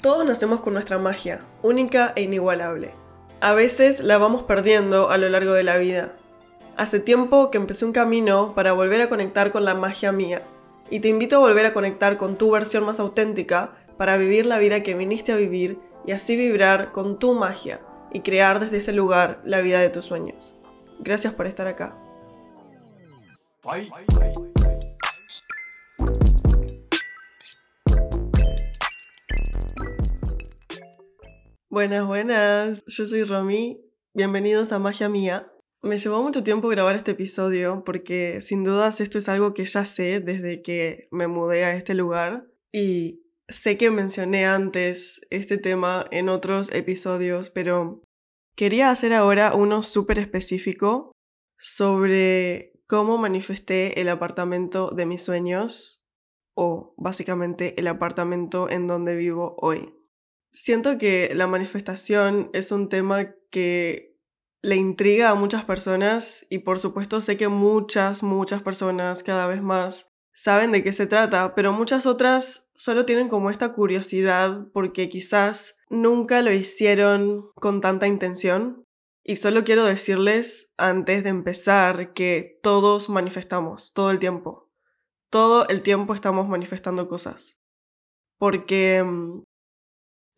Todos nacemos con nuestra magia, única e inigualable. A veces la vamos perdiendo a lo largo de la vida. Hace tiempo que empecé un camino para volver a conectar con la magia mía, y te invito a volver a conectar con tu versión más auténtica para vivir la vida que viniste a vivir y así vibrar con tu magia y crear desde ese lugar la vida de tus sueños. Gracias por estar acá. Buenas, buenas. Yo soy Romy. Bienvenidos a Magia Mía. Me llevó mucho tiempo grabar este episodio porque sin dudas esto es algo que ya sé desde que me mudé a este lugar y sé que mencioné antes este tema en otros episodios, pero quería hacer ahora uno súper específico sobre cómo manifesté el apartamento de mis sueños o básicamente el apartamento en donde vivo hoy. Siento que la manifestación es un tema que le intriga a muchas personas y por supuesto sé que muchas, muchas personas cada vez más saben de qué se trata, pero muchas otras solo tienen como esta curiosidad porque quizás nunca lo hicieron con tanta intención. Y solo quiero decirles antes de empezar que todos manifestamos todo el tiempo. Todo el tiempo estamos manifestando cosas. Porque mm,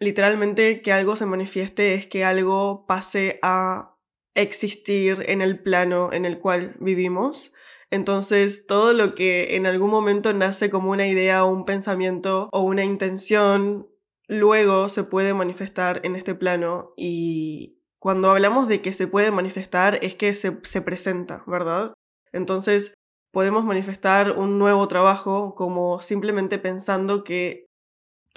literalmente que algo se manifieste es que algo pase a existir en el plano en el cual vivimos. Entonces, todo lo que en algún momento nace como una idea o un pensamiento o una intención, luego se puede manifestar en este plano y cuando hablamos de que se puede manifestar es que se, se presenta, ¿verdad? Entonces, podemos manifestar un nuevo trabajo como simplemente pensando que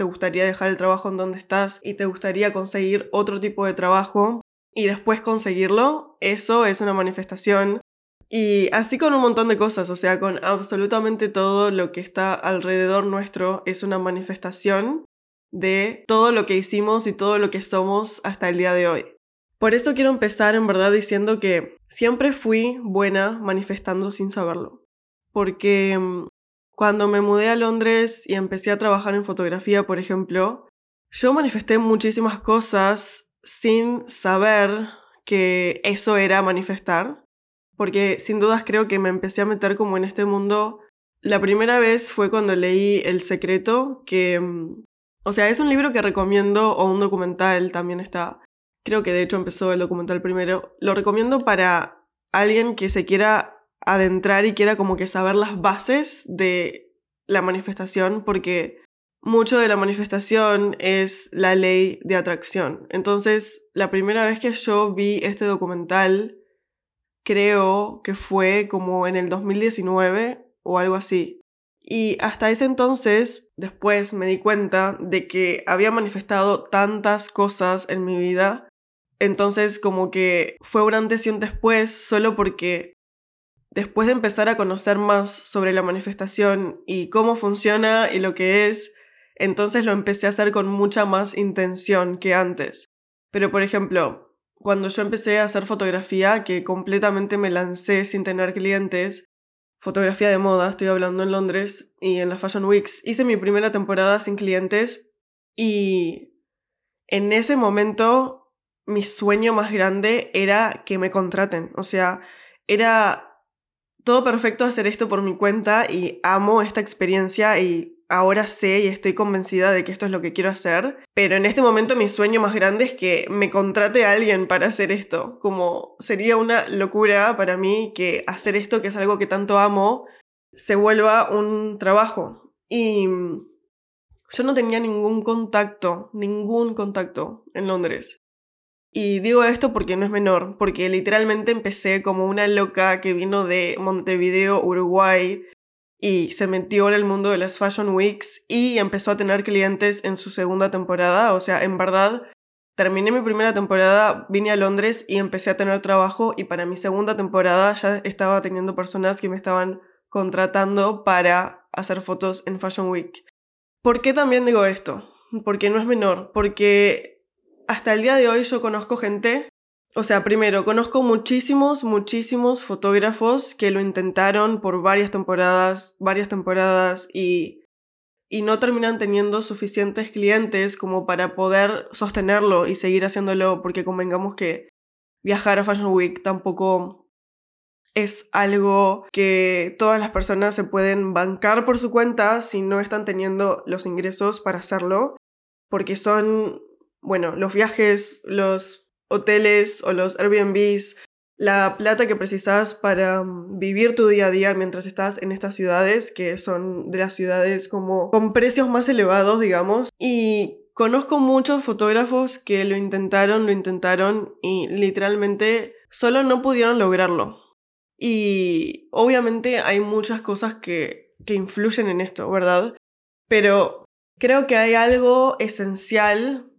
te gustaría dejar el trabajo en donde estás y te gustaría conseguir otro tipo de trabajo y después conseguirlo, eso es una manifestación. Y así con un montón de cosas, o sea, con absolutamente todo lo que está alrededor nuestro es una manifestación de todo lo que hicimos y todo lo que somos hasta el día de hoy. Por eso quiero empezar en verdad diciendo que siempre fui buena manifestando sin saberlo. Porque mm, cuando me mudé a Londres y empecé a trabajar en fotografía, por ejemplo, yo manifesté muchísimas cosas sin saber que eso era manifestar, porque sin dudas creo que me empecé a meter como en este mundo. La primera vez fue cuando leí El Secreto, que, mm, o sea, es un libro que recomiendo, o un documental también está, creo que de hecho empezó el documental primero, lo recomiendo para alguien que se quiera adentrar y quiera como que saber las bases de la manifestación porque mucho de la manifestación es la ley de atracción. Entonces, la primera vez que yo vi este documental, creo que fue como en el 2019 o algo así. Y hasta ese entonces, después me di cuenta de que había manifestado tantas cosas en mi vida. Entonces, como que fue un antes y un después, solo porque después de empezar a conocer más sobre la manifestación y cómo funciona y lo que es, entonces lo empecé a hacer con mucha más intención que antes. Pero por ejemplo, cuando yo empecé a hacer fotografía, que completamente me lancé sin tener clientes, fotografía de moda, estoy hablando en Londres y en la Fashion Weeks, hice mi primera temporada sin clientes y en ese momento mi sueño más grande era que me contraten, o sea, era todo perfecto hacer esto por mi cuenta y amo esta experiencia y ahora sé y estoy convencida de que esto es lo que quiero hacer, pero en este momento mi sueño más grande es que me contrate a alguien para hacer esto, como sería una locura para mí que hacer esto, que es algo que tanto amo, se vuelva un trabajo. Y yo no tenía ningún contacto, ningún contacto en Londres. Y digo esto porque no es menor, porque literalmente empecé como una loca que vino de Montevideo, Uruguay, y se metió en el mundo de las Fashion Weeks y empezó a tener clientes en su segunda temporada. O sea, en verdad, terminé mi primera temporada, vine a Londres y empecé a tener trabajo y para mi segunda temporada ya estaba teniendo personas que me estaban contratando para hacer fotos en Fashion Week. ¿Por qué también digo esto? Porque no es menor, porque hasta el día de hoy yo conozco gente, o sea, primero, conozco muchísimos, muchísimos fotógrafos que lo intentaron por varias temporadas, varias temporadas y, y no terminan teniendo suficientes clientes como para poder sostenerlo y seguir haciéndolo, porque convengamos que viajar a Fashion Week tampoco es algo que todas las personas se pueden bancar por su cuenta si no están teniendo los ingresos para hacerlo, porque son, bueno, los viajes, los hoteles o los Airbnbs, la plata que precisas para mm, vivir tu día a día mientras estás en estas ciudades, que son de las ciudades como con precios más elevados, digamos. Y conozco muchos fotógrafos que lo intentaron, lo intentaron y literalmente solo no pudieron lograrlo. Y obviamente hay muchas cosas que, que influyen en esto, ¿verdad? Pero creo que hay algo esencial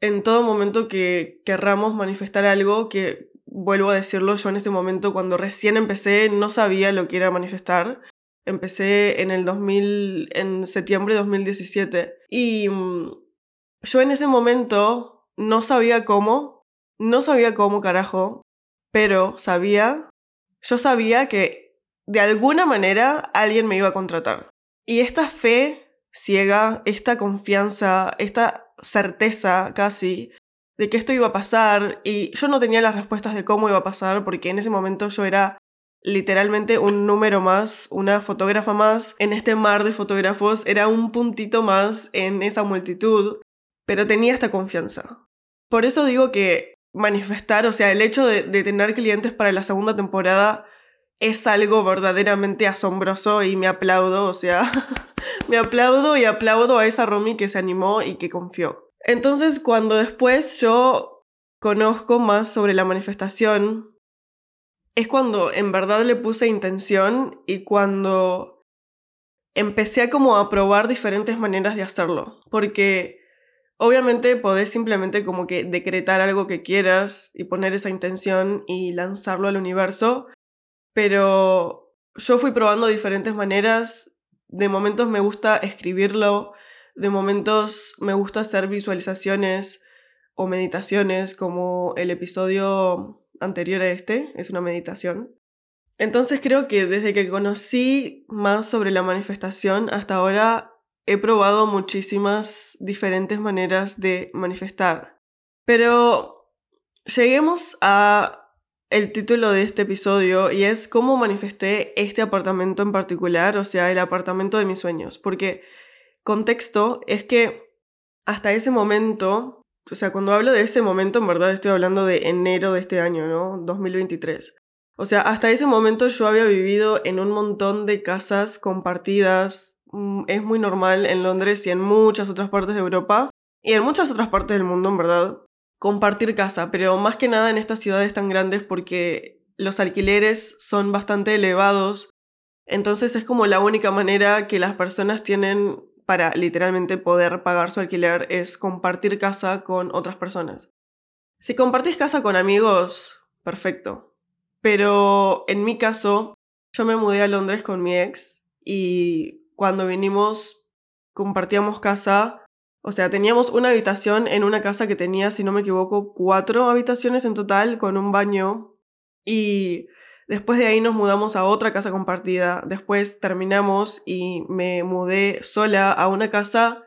en todo momento que querramos manifestar algo que, vuelvo a decirlo, yo en este momento cuando recién empecé no sabía lo que era manifestar. Empecé en el 2000, en septiembre de 2017 y mm, yo en ese momento no sabía cómo, no sabía cómo carajo, pero sabía yo sabía que de alguna manera alguien me iba a contratar. Y esta fe ciega, esta confianza, esta certeza casi de que esto iba a pasar y yo no tenía las respuestas de cómo iba a pasar porque en ese momento yo era literalmente un número más, una fotógrafa más en este mar de fotógrafos, era un puntito más en esa multitud, pero tenía esta confianza. Por eso digo que manifestar, o sea, el hecho de, tener clientes para la segunda temporada es algo verdaderamente asombroso y me aplaudo, o sea, me aplaudo y aplaudo a esa Romy que se animó y que confió. Entonces, cuando después yo conozco más sobre la manifestación, es cuando en verdad le puse intención y cuando empecé a como a probar diferentes maneras de hacerlo, porque Obviamente podés simplemente como que decretar algo que quieras y poner esa intención y lanzarlo al universo, pero yo fui probando diferentes maneras. De momentos me gusta escribirlo, de momentos me gusta hacer visualizaciones o meditaciones como el episodio anterior a este, es una meditación. Entonces creo que desde que conocí más sobre la manifestación hasta ahora he probado muchísimas diferentes maneras de manifestar. Pero lleguemos a el título de este episodio y es cómo manifesté este apartamento en particular, o sea, el apartamento de mis sueños. Porque contexto es que hasta ese momento, o sea, cuando hablo de ese momento, en verdad estoy hablando de enero de este año, ¿no? 2023. O sea, hasta ese momento yo había vivido en un montón de casas compartidas Mm, es muy normal en Londres y en muchas otras partes de Europa y en muchas otras partes del mundo, en verdad, compartir casa, pero más que nada en estas ciudades tan grandes porque los alquileres son bastante elevados, entonces es como la única manera que las personas tienen para literalmente poder pagar su alquiler es compartir casa con otras personas. Si compartís casa con amigos, perfecto. Pero en mi caso, yo me mudé a Londres con mi ex y cuando vinimos compartíamos casa, o sea, teníamos una habitación en una casa que tenía, si no me equivoco, cuatro habitaciones en total con un baño. Y después de ahí nos mudamos a otra casa compartida, después terminamos y me mudé sola a una casa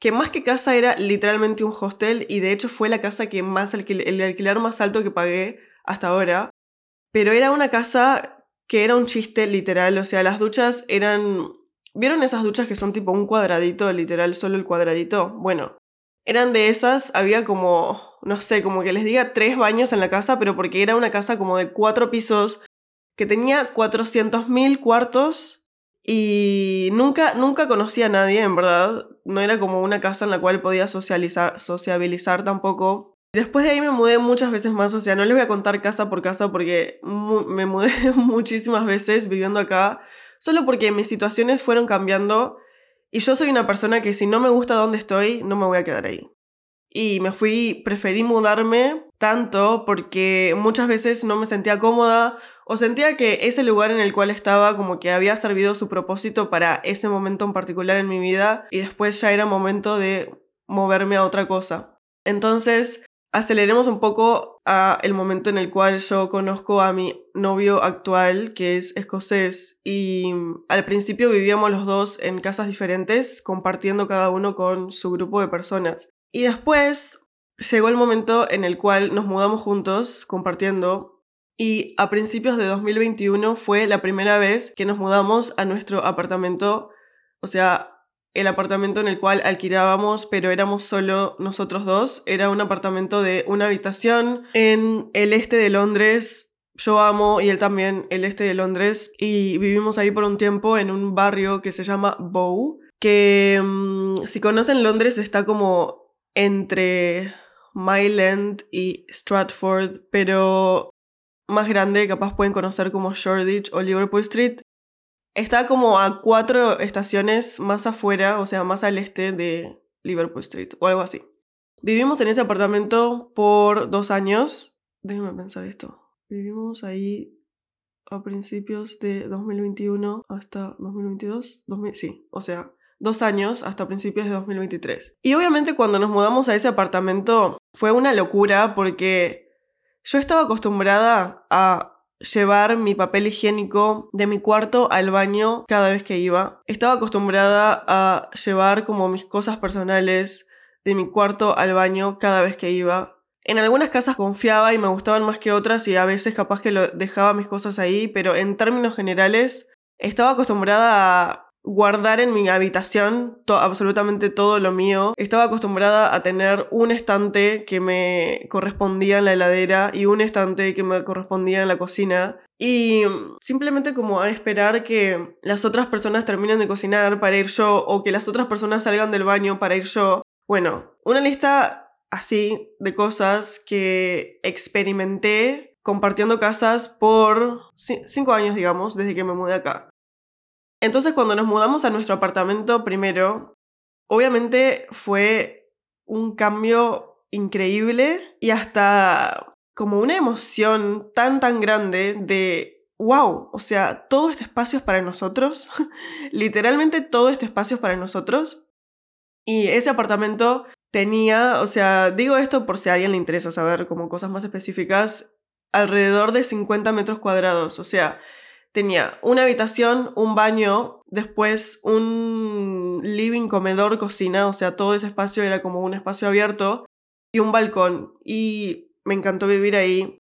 que más que casa era literalmente un hostel y de hecho fue la casa que más el alquiler más alto que pagué hasta ahora, pero era una casa que era un chiste literal, o sea, las duchas eran ¿Vieron esas duchas que son tipo un cuadradito, literal, solo el cuadradito? Bueno, eran de esas, había como, no sé, como que les diga tres baños en la casa, pero porque era una casa como de cuatro pisos que tenía 400.000 cuartos y nunca, nunca conocí a nadie, en verdad. No era como una casa en la cual podía socializar, sociabilizar tampoco. Después de ahí me mudé muchas veces más, o sea, no les voy a contar casa por casa porque me mudé muchísimas veces viviendo acá solo porque mis situaciones fueron cambiando y yo soy una persona que si no me gusta donde estoy, no me voy a quedar ahí. Y me fui, preferí mudarme tanto porque muchas veces no me sentía cómoda o sentía que ese lugar en el cual estaba como que había servido su propósito para ese momento en particular en mi vida y después ya era momento de moverme a otra cosa. Entonces, aceleremos un poco a el momento en el cual yo conozco a mi novio actual, que es escocés, y al principio vivíamos los dos en casas diferentes, compartiendo cada uno con su grupo de personas. Y después llegó el momento en el cual nos mudamos juntos, compartiendo, y a principios de 2021 fue la primera vez que nos mudamos a nuestro apartamento, o sea, el apartamento en el cual alquilábamos, pero éramos solo nosotros dos. Era un apartamento de una habitación en el este de Londres. Yo amo, y él también, el este de Londres. Y vivimos ahí por un tiempo en un barrio que se llama Bow, que mm, si conocen Londres está como entre Mile y Stratford, pero más grande, capaz pueden conocer como Shoreditch o Liverpool Street. Está como a cuatro estaciones más afuera, o sea, más al este de Liverpool Street o algo así. Vivimos en ese apartamento por dos años. Déjenme pensar esto. Vivimos ahí a principios de 2021 hasta 2022. sí, o sea, dos años hasta principios de 2023. Y obviamente cuando nos mudamos a ese apartamento fue una locura porque yo estaba acostumbrada a llevar mi papel higiénico de mi cuarto al baño cada vez que iba. Estaba acostumbrada a llevar como mis cosas personales de mi cuarto al baño cada vez que iba. En algunas casas confiaba y me gustaban más que otras y a veces capaz que lo dejaba mis cosas ahí, pero en términos generales estaba acostumbrada a guardar en mi habitación absolutamente todo lo mío. Estaba acostumbrada a tener un estante que me correspondía en la heladera y un estante que me correspondía en la cocina. Y simplemente como a esperar que las otras personas terminen de cocinar para ir yo o que las otras personas salgan del baño para ir yo. Bueno, una lista así de cosas que experimenté compartiendo casas por cinco años, digamos, desde que me mudé acá. Entonces cuando nos mudamos a nuestro apartamento primero, obviamente fue un cambio increíble y hasta como una emoción tan tan grande de, wow, o sea, todo este espacio es para nosotros, literalmente todo este espacio es para nosotros. Y ese apartamento tenía, o sea, digo esto por si a alguien le interesa saber como cosas más específicas, alrededor de 50 metros cuadrados, o sea, tenía una habitación, un baño, después un living, comedor, cocina, o sea, todo ese espacio era como un espacio abierto y un balcón. Y me encantó vivir ahí.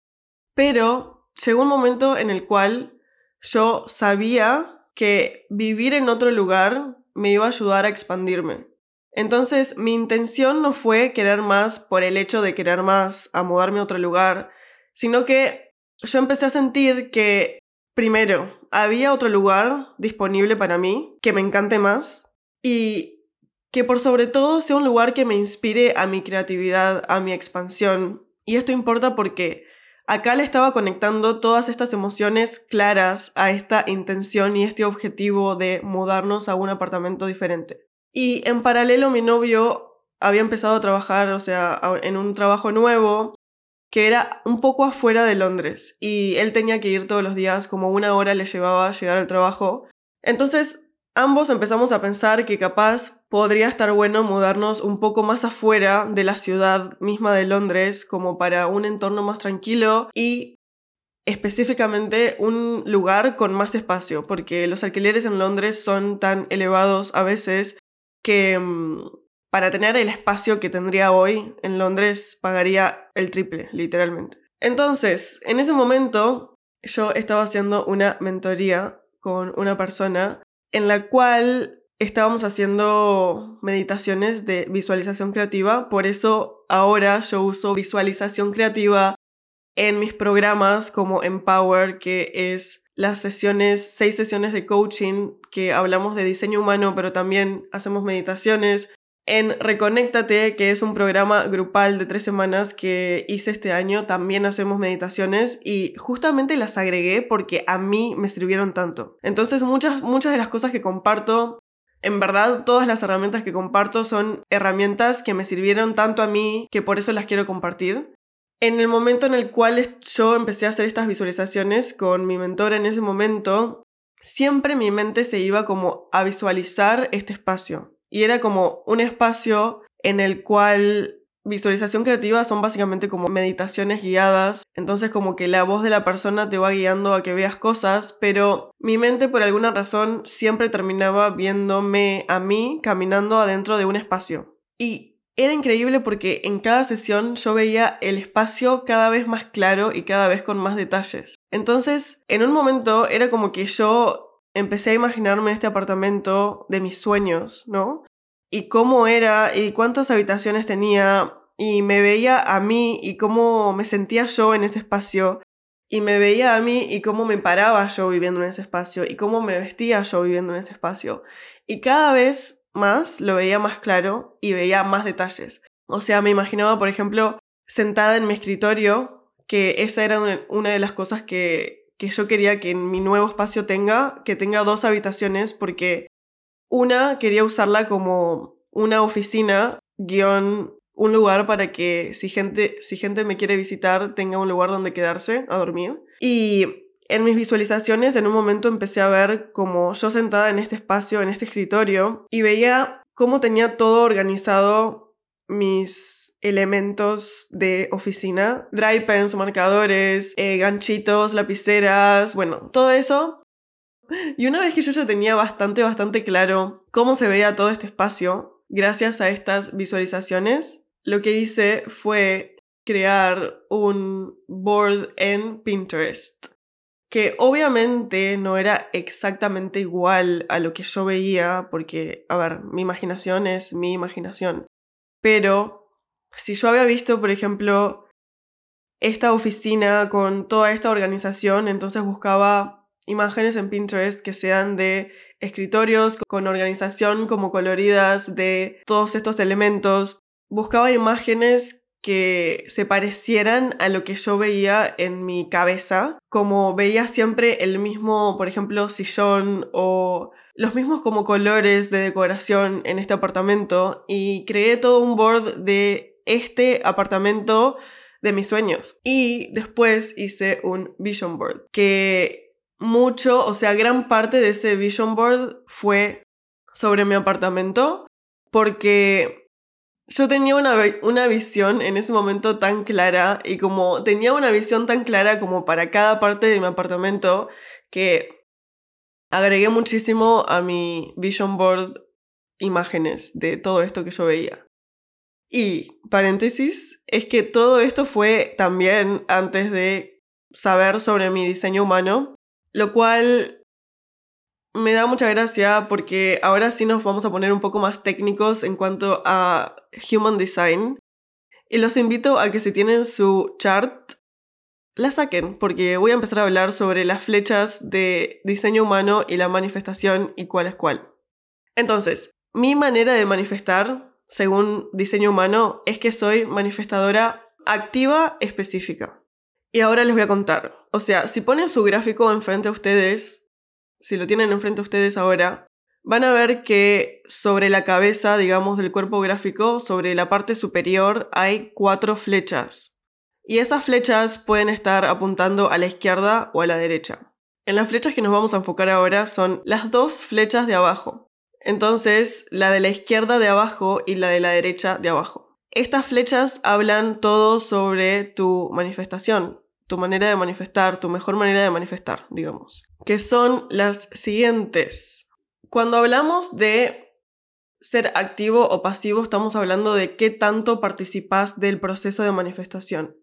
Pero llegó un momento en el cual yo sabía que vivir en otro lugar me iba a ayudar a expandirme. Entonces mi intención no fue querer más por el hecho de querer más, a mudarme a otro lugar, sino que yo empecé a sentir que Primero, había otro lugar disponible para mí que me encante más y que por sobre todo sea un lugar que me inspire a mi creatividad, a mi expansión. Y esto importa porque acá le estaba conectando todas estas emociones claras a esta intención y este objetivo de mudarnos a un apartamento diferente. Y en paralelo mi novio había empezado a trabajar, o sea, en un trabajo nuevo que era un poco afuera de Londres y él tenía que ir todos los días, como una hora le llevaba llegar al trabajo. Entonces, ambos empezamos a pensar que capaz podría estar bueno mudarnos un poco más afuera de la ciudad misma de Londres, como para un entorno más tranquilo y específicamente un lugar con más espacio, porque los alquileres en Londres son tan elevados a veces que mm, para tener el espacio que tendría hoy en Londres pagaría el triple, literalmente. Entonces, en ese momento yo estaba haciendo una mentoría con una persona en la cual estábamos haciendo meditaciones de visualización creativa, por eso ahora yo uso visualización creativa en mis programas como Empower, que es las sesiones, seis sesiones de coaching que hablamos de diseño humano, pero también hacemos meditaciones, en Reconéctate, que es un programa grupal de tres semanas que hice este año, también hacemos meditaciones y justamente las agregué porque a mí me sirvieron tanto. Entonces muchas, muchas de las cosas que comparto, en verdad todas las herramientas que comparto son herramientas que me sirvieron tanto a mí que por eso las quiero compartir. En el momento en el cual yo empecé a hacer estas visualizaciones con mi mentor en ese momento, siempre mi mente se iba como a visualizar este espacio y era como un espacio en el cual visualización creativa son básicamente como meditaciones guiadas, entonces como que la voz de la persona te va guiando a que veas cosas, pero mi mente por alguna razón siempre terminaba viéndome a mí caminando adentro de un espacio. Y era increíble porque en cada sesión yo veía el espacio cada vez más claro y cada vez con más detalles. Entonces, en un momento era como que yo empecé a imaginarme este apartamento de mis sueños, ¿no? y cómo era y cuántas habitaciones tenía y me veía a mí y cómo me sentía yo en ese espacio y me veía a mí y cómo me paraba yo viviendo en ese espacio y cómo me vestía yo viviendo en ese espacio. Y cada vez más lo veía más claro y veía más detalles. O sea, me imaginaba, por ejemplo, sentada en mi escritorio, que esa era una de las cosas que, que yo quería que en mi nuevo espacio tenga, que tenga dos habitaciones, porque una quería usarla como una oficina, guion, un lugar para que si gente, si gente me quiere visitar tenga un lugar donde quedarse a dormir. Y en mis visualizaciones en un momento empecé a ver como yo sentada en este espacio, en este escritorio, y veía cómo tenía todo organizado mis elementos de oficina, dry pens, marcadores, eh, ganchitos, lapiceras, bueno, todo eso. Y una vez que yo ya tenía bastante, bastante claro cómo se veía todo este espacio, gracias a estas visualizaciones, lo que hice fue crear un board en Pinterest, que obviamente no era exactamente igual a lo que yo veía, porque, a ver, mi imaginación es mi imaginación, pero si yo había visto, por ejemplo, esta oficina con toda esta organización, entonces buscaba imágenes en Pinterest que sean de escritorios con organización como coloridas de todos estos elementos. Buscaba imágenes que se parecieran a lo que yo veía en mi cabeza, como veía siempre el mismo, por ejemplo, sillón o los mismos como colores de decoración en este apartamento y creé todo un board de este apartamento de mis sueños. Y después hice un vision board que mucho, o sea, gran parte de ese vision board fue sobre mi apartamento, porque yo tenía una, una, visión en ese momento tan clara y como tenía una visión tan clara como para cada parte de mi apartamento que agregué muchísimo a mi vision board imágenes de todo esto que yo veía. Y paréntesis, es que todo esto fue también antes de saber sobre mi diseño humano lo cual me da mucha gracia porque ahora sí nos vamos a poner un poco más técnicos en cuanto a Human Design. Y los invito a que si tienen su chart, la saquen, porque voy a empezar a hablar sobre las flechas de diseño humano y la manifestación y cuál es cuál. Entonces, mi manera de manifestar, según diseño humano, es que soy manifestadora activa específica. Y ahora les voy a contar. O sea, si ponen su gráfico enfrente a ustedes, si lo tienen enfrente a ustedes ahora, van a ver que sobre la cabeza, digamos, del cuerpo gráfico, sobre la parte superior, hay cuatro flechas. Y esas flechas pueden estar apuntando a la izquierda o a la derecha. En las flechas que nos vamos a enfocar ahora son las dos flechas de abajo. Entonces, la de la izquierda de abajo y la de la derecha de abajo. Estas flechas hablan todo sobre tu manifestación, tu manera de manifestar, tu mejor manera de manifestar, digamos, que son las siguientes. Cuando hablamos de ser activo o pasivo, estamos hablando de qué tanto participas del proceso de manifestación.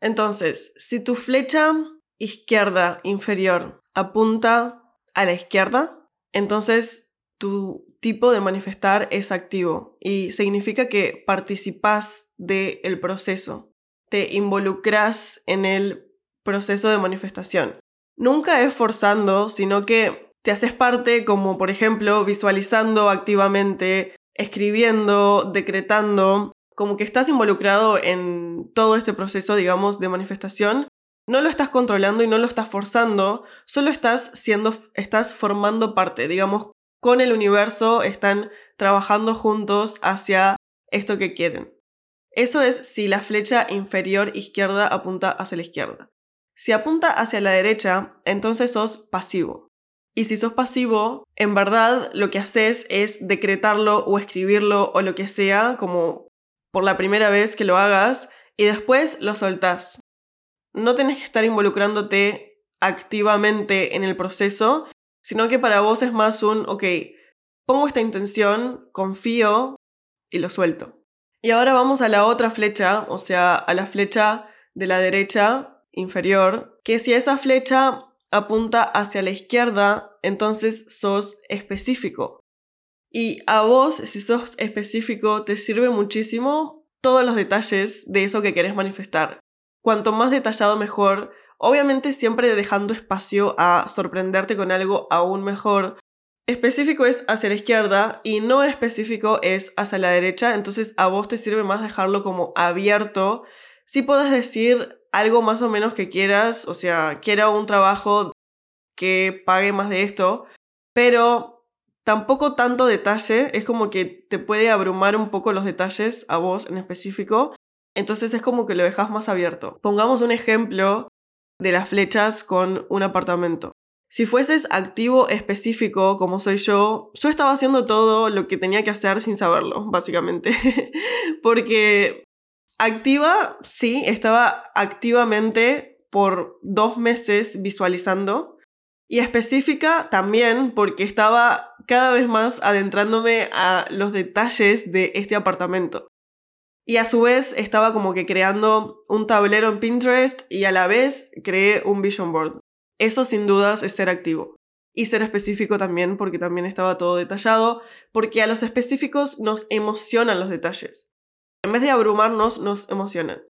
Entonces, si tu flecha izquierda inferior apunta a la izquierda, entonces tu tipo de manifestar es activo y significa que participas del proceso te involucras en el proceso de manifestación. Nunca es forzando, sino que te haces parte como por ejemplo visualizando activamente, escribiendo, decretando, como que estás involucrado en todo este proceso, digamos, de manifestación. No lo estás controlando y no lo estás forzando, solo estás siendo, estás formando parte, digamos, con el universo, están trabajando juntos hacia esto que quieren. Eso es si la flecha inferior izquierda apunta hacia la izquierda. Si apunta hacia la derecha, entonces sos pasivo. Y si sos pasivo, en verdad lo que haces es decretarlo o escribirlo o lo que sea, como por la primera vez que lo hagas y después lo soltás. No tenés que estar involucrándote activamente en el proceso, sino que para vos es más un, ok, pongo esta intención, confío y lo suelto. Y ahora vamos a la otra flecha, o sea, a la flecha de la derecha inferior, que si esa flecha apunta hacia la izquierda, entonces sos específico. Y a vos, si sos específico, te sirve muchísimo todos los detalles de eso que querés manifestar. Cuanto más detallado mejor, obviamente siempre dejando espacio a sorprenderte con algo aún mejor. Específico es hacia la izquierda y no específico es hacia la derecha, entonces a vos te sirve más dejarlo como abierto. Si puedes decir algo más o menos que quieras, o sea, quiera un trabajo que pague más de esto, pero tampoco tanto detalle, es como que te puede abrumar un poco los detalles a vos en específico, entonces es como que lo dejas más abierto. Pongamos un ejemplo de las flechas con un apartamento. Si fueses activo específico como soy yo, yo estaba haciendo todo lo que tenía que hacer sin saberlo, básicamente. Porque activa, sí, estaba activamente por dos meses visualizando y específica también porque estaba cada vez más adentrándome a los detalles de este apartamento. Y a su vez estaba como que creando un tablero en Pinterest y a la vez creé un vision board. Eso sin dudas es ser activo. Y ser específico también porque también estaba todo detallado, porque a los específicos nos emocionan los detalles. En vez de abrumarnos, nos emocionan.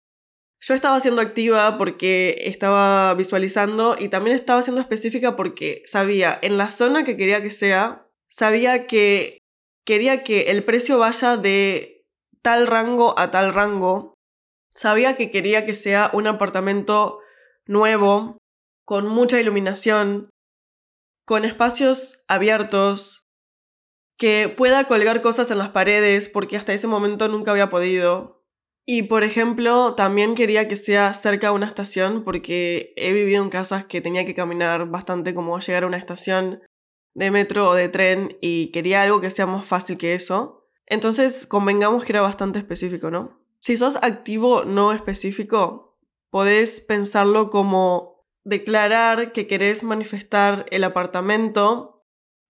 Yo estaba siendo activa porque estaba visualizando y también estaba siendo específica porque sabía en la zona que quería que sea, sabía que quería que el precio vaya de tal rango a tal rango. Sabía que quería que sea un apartamento nuevo, con mucha iluminación, con espacios abiertos, que pueda colgar cosas en las paredes porque hasta ese momento nunca había podido. Y por ejemplo, también quería que sea cerca de una estación porque he vivido en casas que tenía que caminar bastante como llegar a una estación de metro o de tren y quería algo que sea más fácil que eso. Entonces, convengamos que era bastante específico, ¿no? Si sos activo no específico, podés pensarlo como declarar que querés manifestar el apartamento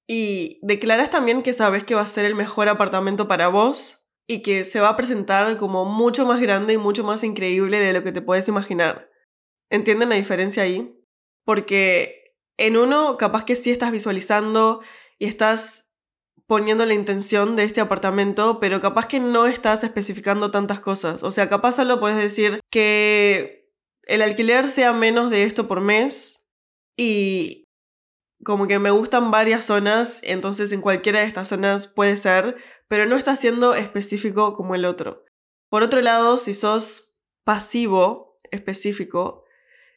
y declaras también que sabes que va a ser el mejor apartamento para vos y que se va a presentar como mucho más grande y mucho más increíble de lo que te puedes imaginar. ¿Entienden la diferencia ahí? Porque en uno capaz que sí estás visualizando y estás poniendo la intención de este apartamento, pero capaz que no estás especificando tantas cosas. O sea, capaz solo puedes decir que el alquiler sea menos de esto por mes y como que me gustan varias zonas, entonces en cualquiera de estas zonas puede ser, pero no está siendo específico como el otro. Por otro lado, si sos pasivo específico,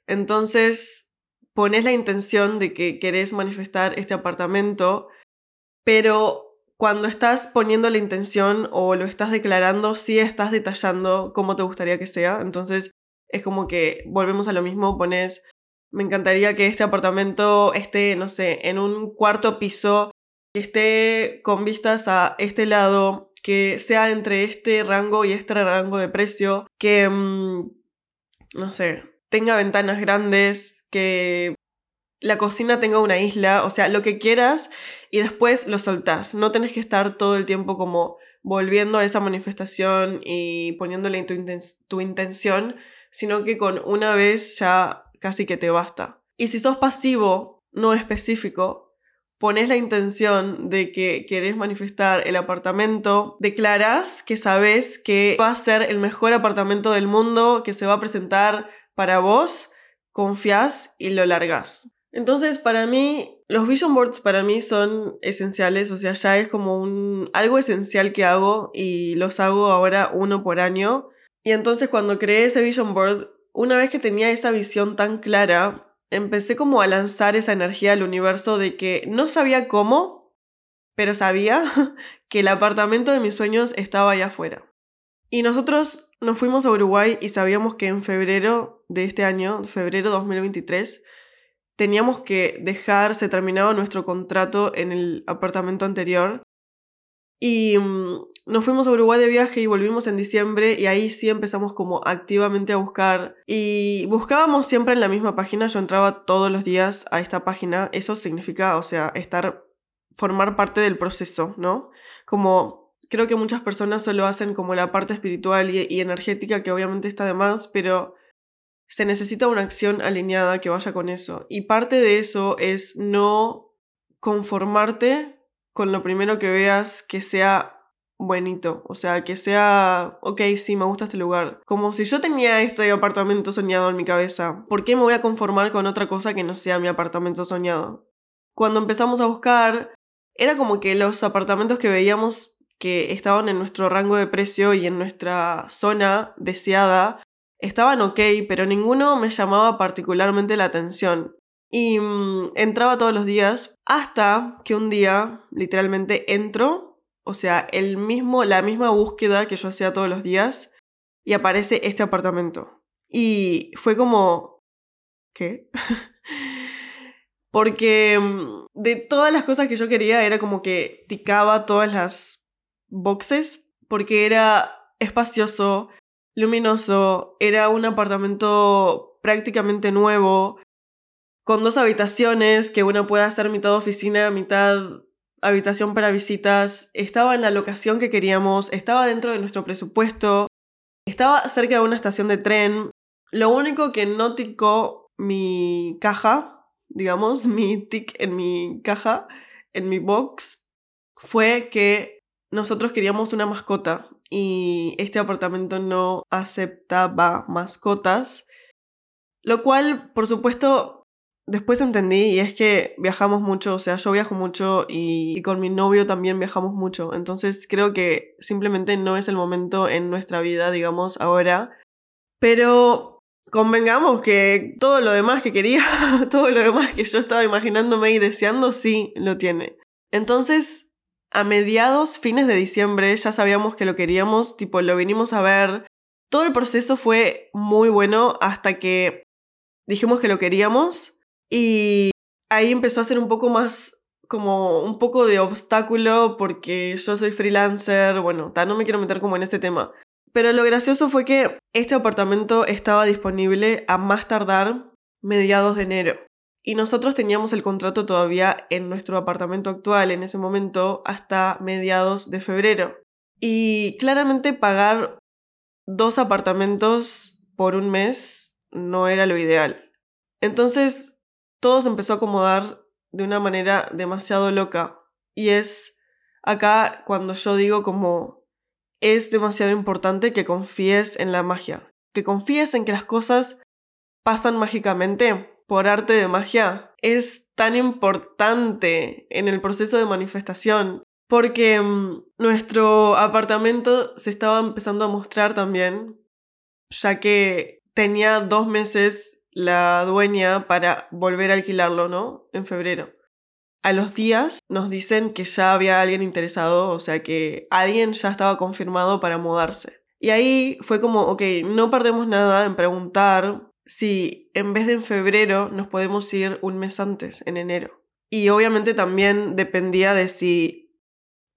entonces pones la intención de que querés manifestar este apartamento, pero cuando estás poniendo la intención o lo estás declarando, sí estás detallando cómo te gustaría que sea. Entonces es como que volvemos a lo mismo, pones, me encantaría que este apartamento esté, no sé, en un cuarto piso que esté con vistas a este lado, que sea entre este rango y este rango de precio, que, mm, no sé, tenga ventanas grandes, que la cocina tenga una isla, o sea, lo que quieras y después lo soltás. No tenés que estar todo el tiempo como volviendo a esa manifestación y poniéndole tu, tu intención, sino que con una vez ya casi que te basta. Y si sos pasivo, no específico, pones la intención de que querés manifestar el apartamento, declarás que sabes que va a ser el mejor apartamento del mundo, que se va a presentar para vos, confías y lo largas. Entonces, para mí, los vision boards para mí son esenciales, o sea, ya es como un algo esencial que hago y los hago ahora uno por año. Y entonces cuando creé ese vision board, una vez que tenía esa visión tan clara, empecé como a lanzar esa energía al universo de que no sabía cómo, pero sabía que el apartamento de mis sueños estaba allá afuera. Y nosotros nos fuimos a Uruguay y sabíamos que en febrero de este año, febrero 2023, teníamos que dejar, se terminaba nuestro contrato en el apartamento anterior. Y mm, nos fuimos a Uruguay de viaje y volvimos en diciembre y ahí sí empezamos como activamente a buscar y buscábamos siempre en la misma página, yo entraba todos los días a esta página, eso significa, o sea, estar, formar parte del proceso, ¿no? Como creo que muchas personas solo hacen como la parte espiritual y, y energética que obviamente está de más, pero se necesita una acción alineada que vaya con eso. Y parte de eso es no conformarte con lo primero que veas que sea buenito, o sea, que sea, ok, sí, me gusta este lugar. Como si yo tenía este apartamento soñado en mi cabeza, ¿por qué me voy a conformar con otra cosa que no sea mi apartamento soñado? Cuando empezamos a buscar, era como que los apartamentos que veíamos que estaban en nuestro rango de precio y en nuestra zona deseada estaban ok, pero ninguno me llamaba particularmente la atención. Y mm, entraba todos los días hasta que un día literalmente entro, o sea, el mismo, la misma búsqueda que yo hacía todos los días y aparece este apartamento. Y fue como... ¿Qué? Porque mm, de todas las cosas que yo quería era como que ticaba todas las boxes porque era espacioso, luminoso, era un apartamento prácticamente nuevo, con dos habitaciones que una puede hacer mitad oficina, mitad habitación para visitas, estaba en la locación que queríamos, estaba dentro de nuestro presupuesto, estaba cerca de una estación de tren. Lo único que no ticó mi caja, digamos, mi tic en mi caja, en mi box, fue que nosotros queríamos una mascota y este apartamento no aceptaba mascotas, lo cual, por supuesto, después entendí y es que viajamos mucho, o sea, yo viajo mucho y, con mi novio también viajamos mucho, entonces creo que simplemente no es el momento en nuestra vida, digamos, ahora, pero convengamos que todo lo demás que quería, todo lo demás que yo estaba imaginándome y deseando, sí lo tiene. Entonces, a mediados, fines de diciembre, ya sabíamos que lo queríamos, tipo, lo vinimos a ver. Todo el proceso fue muy bueno hasta que dijimos que lo queríamos y ahí empezó a ser un poco más como un poco de obstáculo porque yo soy freelancer, bueno, no me quiero meter como en ese tema. Pero lo gracioso fue que este apartamento estaba disponible a más tardar mediados de enero. Y nosotros teníamos el contrato todavía en nuestro apartamento actual en ese momento hasta mediados de febrero. Y claramente pagar dos apartamentos por un mes no era lo ideal. Entonces todo se empezó a acomodar de una manera demasiado loca. Y es acá cuando yo digo como es demasiado importante que confíes en la magia, que confíes en que las cosas pasan mágicamente por arte de magia es tan importante en el proceso de manifestación. Porque mm, nuestro apartamento se estaba empezando a mostrar también, ya que tenía dos meses la dueña para volver a alquilarlo, ¿no? En febrero. A los días nos dicen que ya había alguien interesado, o sea que alguien ya estaba confirmado para mudarse. Y ahí fue como, ok, no perdemos nada en preguntar si en vez de en febrero nos podemos ir un mes antes, en enero. Y obviamente también dependía de si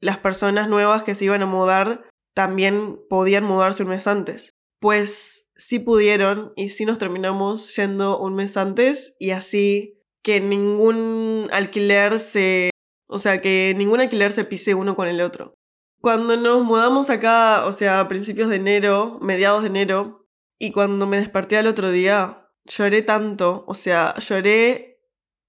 las personas nuevas que se iban a mudar también podían mudarse un mes antes. Pues sí pudieron y sí nos terminamos yendo un mes antes y así que ningún alquiler se... O sea, que ningún alquiler se pise uno con el otro. Cuando nos mudamos acá, o sea, a principios de enero, mediados de enero, y cuando me desperté al otro día, lloré tanto, o sea, lloré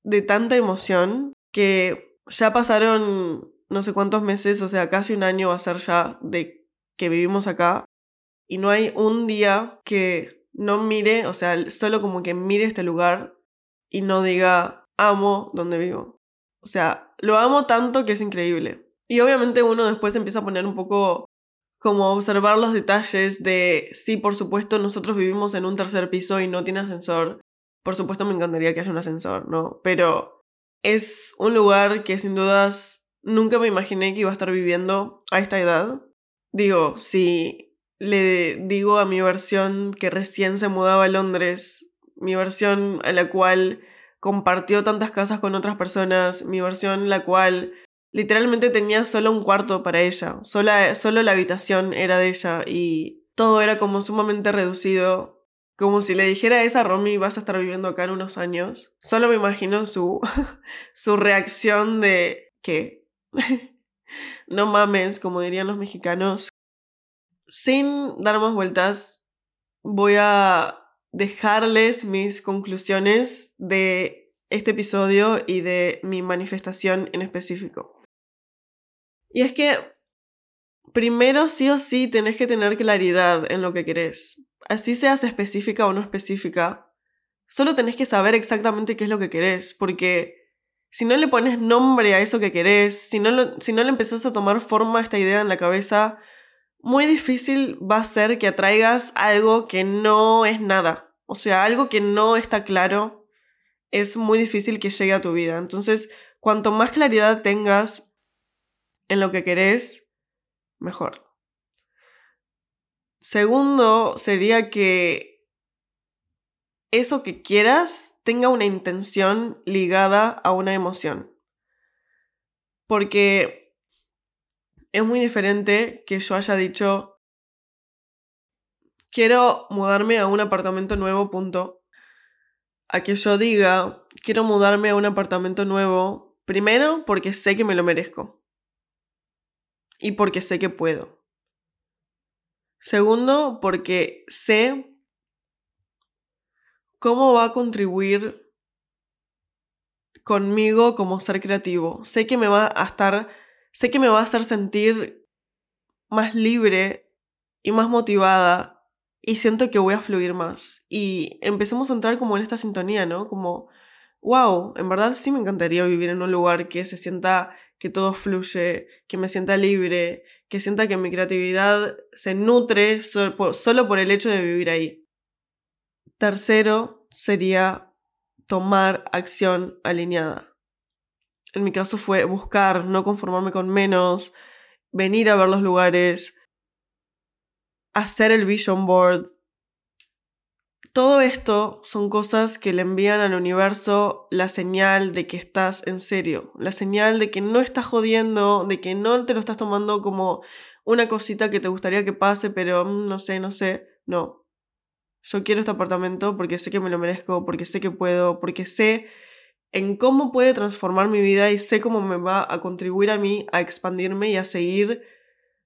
de tanta emoción que ya pasaron no sé cuántos meses, o sea, casi un año va a ser ya de que vivimos acá. Y no hay un día que no mire, o sea, solo como que mire este lugar y no diga, amo donde vivo. O sea, lo amo tanto que es increíble. Y obviamente uno después empieza a poner un poco como observar los detalles de, sí, por supuesto, nosotros vivimos en un tercer piso y no tiene ascensor. Por supuesto me encantaría que haya un ascensor, ¿no? Pero es un lugar que sin dudas nunca me imaginé que iba a estar viviendo a esta edad. Digo, si le digo a mi versión que recién se mudaba a Londres, mi versión a la cual compartió tantas casas con otras personas, mi versión la cual literalmente tenía solo un cuarto para ella, sola, solo la habitación era de ella y todo era como sumamente reducido, como si le dijera a esa Romy vas a estar viviendo acá en unos años. Solo me imagino su, su reacción de que no mames, como dirían los mexicanos. Sin dar más vueltas, voy a dejarles mis conclusiones de este episodio y de mi manifestación en específico. Y es que primero sí o sí tenés que tener claridad en lo que querés. Así seas específica o no específica, solo tenés que saber exactamente qué es lo que querés, porque si no le pones nombre a eso que querés, si no, si no le empezás a tomar forma esta idea en la cabeza, muy difícil va a ser que atraigas algo que no es nada. O sea, algo que no está claro, es muy difícil que llegue a tu vida. Entonces, cuanto más claridad tengas en lo que querés, mejor. Segundo, sería que eso que quieras tenga una intención ligada a una emoción. Porque es muy diferente que yo haya dicho, quiero mudarme a un apartamento nuevo, punto. A que yo diga, quiero mudarme a un apartamento nuevo, primero porque sé que me lo merezco. Y porque sé que puedo. Segundo, porque sé cómo va a contribuir conmigo como ser creativo. Sé que me va a estar sé que me va a hacer sentir más libre y más motivada y siento que voy a fluir más. Y empecemos a entrar como en esta sintonía, ¿no? Como, wow, en verdad sí me encantaría vivir en un lugar que se sienta que todo fluye, que me sienta libre, que sienta que mi creatividad se nutre solo por, el hecho de vivir ahí. Tercero sería tomar acción alineada en mi caso fue buscar, no conformarme con menos, venir a ver los lugares, hacer el vision board. Todo esto son cosas que le envían al universo la señal de que estás en serio, la señal de que no estás jodiendo, de que no te lo estás tomando como una cosita que te gustaría que pase, pero mm, no sé, no sé, no. Yo quiero este apartamento porque sé que me lo merezco, porque sé que puedo, porque sé en cómo puede transformar mi vida y sé cómo me va a contribuir a mí a expandirme y a seguir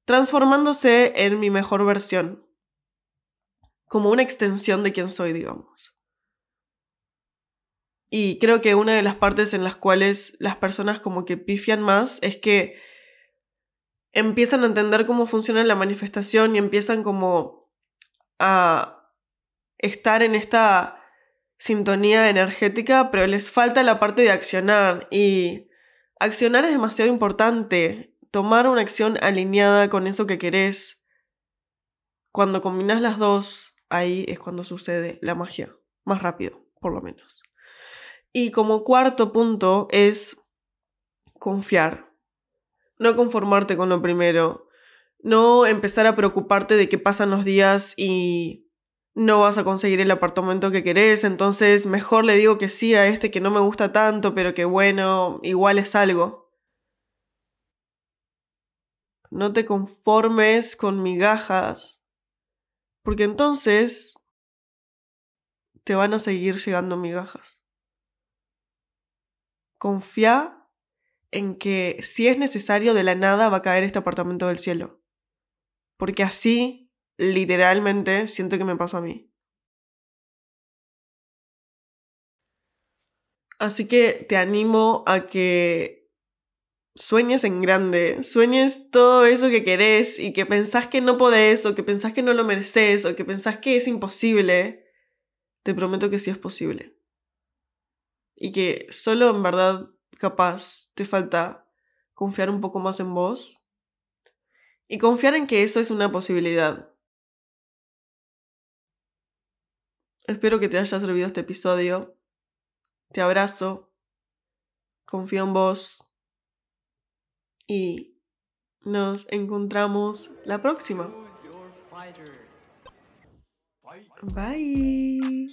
transformándose en mi mejor versión, como una extensión de quien soy, digamos. Y creo que una de las partes en las cuales las personas como que pifian más es que empiezan a entender cómo funciona la manifestación y empiezan como a estar en esta sintonía energética, pero les falta la parte de accionar y accionar es demasiado importante. Tomar una acción alineada con eso que querés. Cuando combinas las dos, ahí es cuando sucede la magia. Más rápido, por lo menos. Y como cuarto punto es confiar. No conformarte con lo primero. No empezar a preocuparte de qué pasan los días y no vas a conseguir el apartamento que querés, entonces mejor le digo que sí a este que no me gusta tanto, pero que bueno, igual es algo. No te conformes con migajas, porque entonces te van a seguir llegando migajas. Confía en que si es necesario de la nada va a caer este apartamento del cielo, porque así literalmente siento que me pasó a mí. Así que te animo a que sueñes en grande, sueñes todo eso que querés y que pensás que no podés o que pensás que no lo mereces o que pensás que es imposible. Te prometo que sí es posible. Y que solo en verdad capaz te falta confiar un poco más en vos y confiar en que eso es una posibilidad. Espero que te haya servido este episodio. Te abrazo. Confío en vos. Y nos encontramos la próxima. Bye.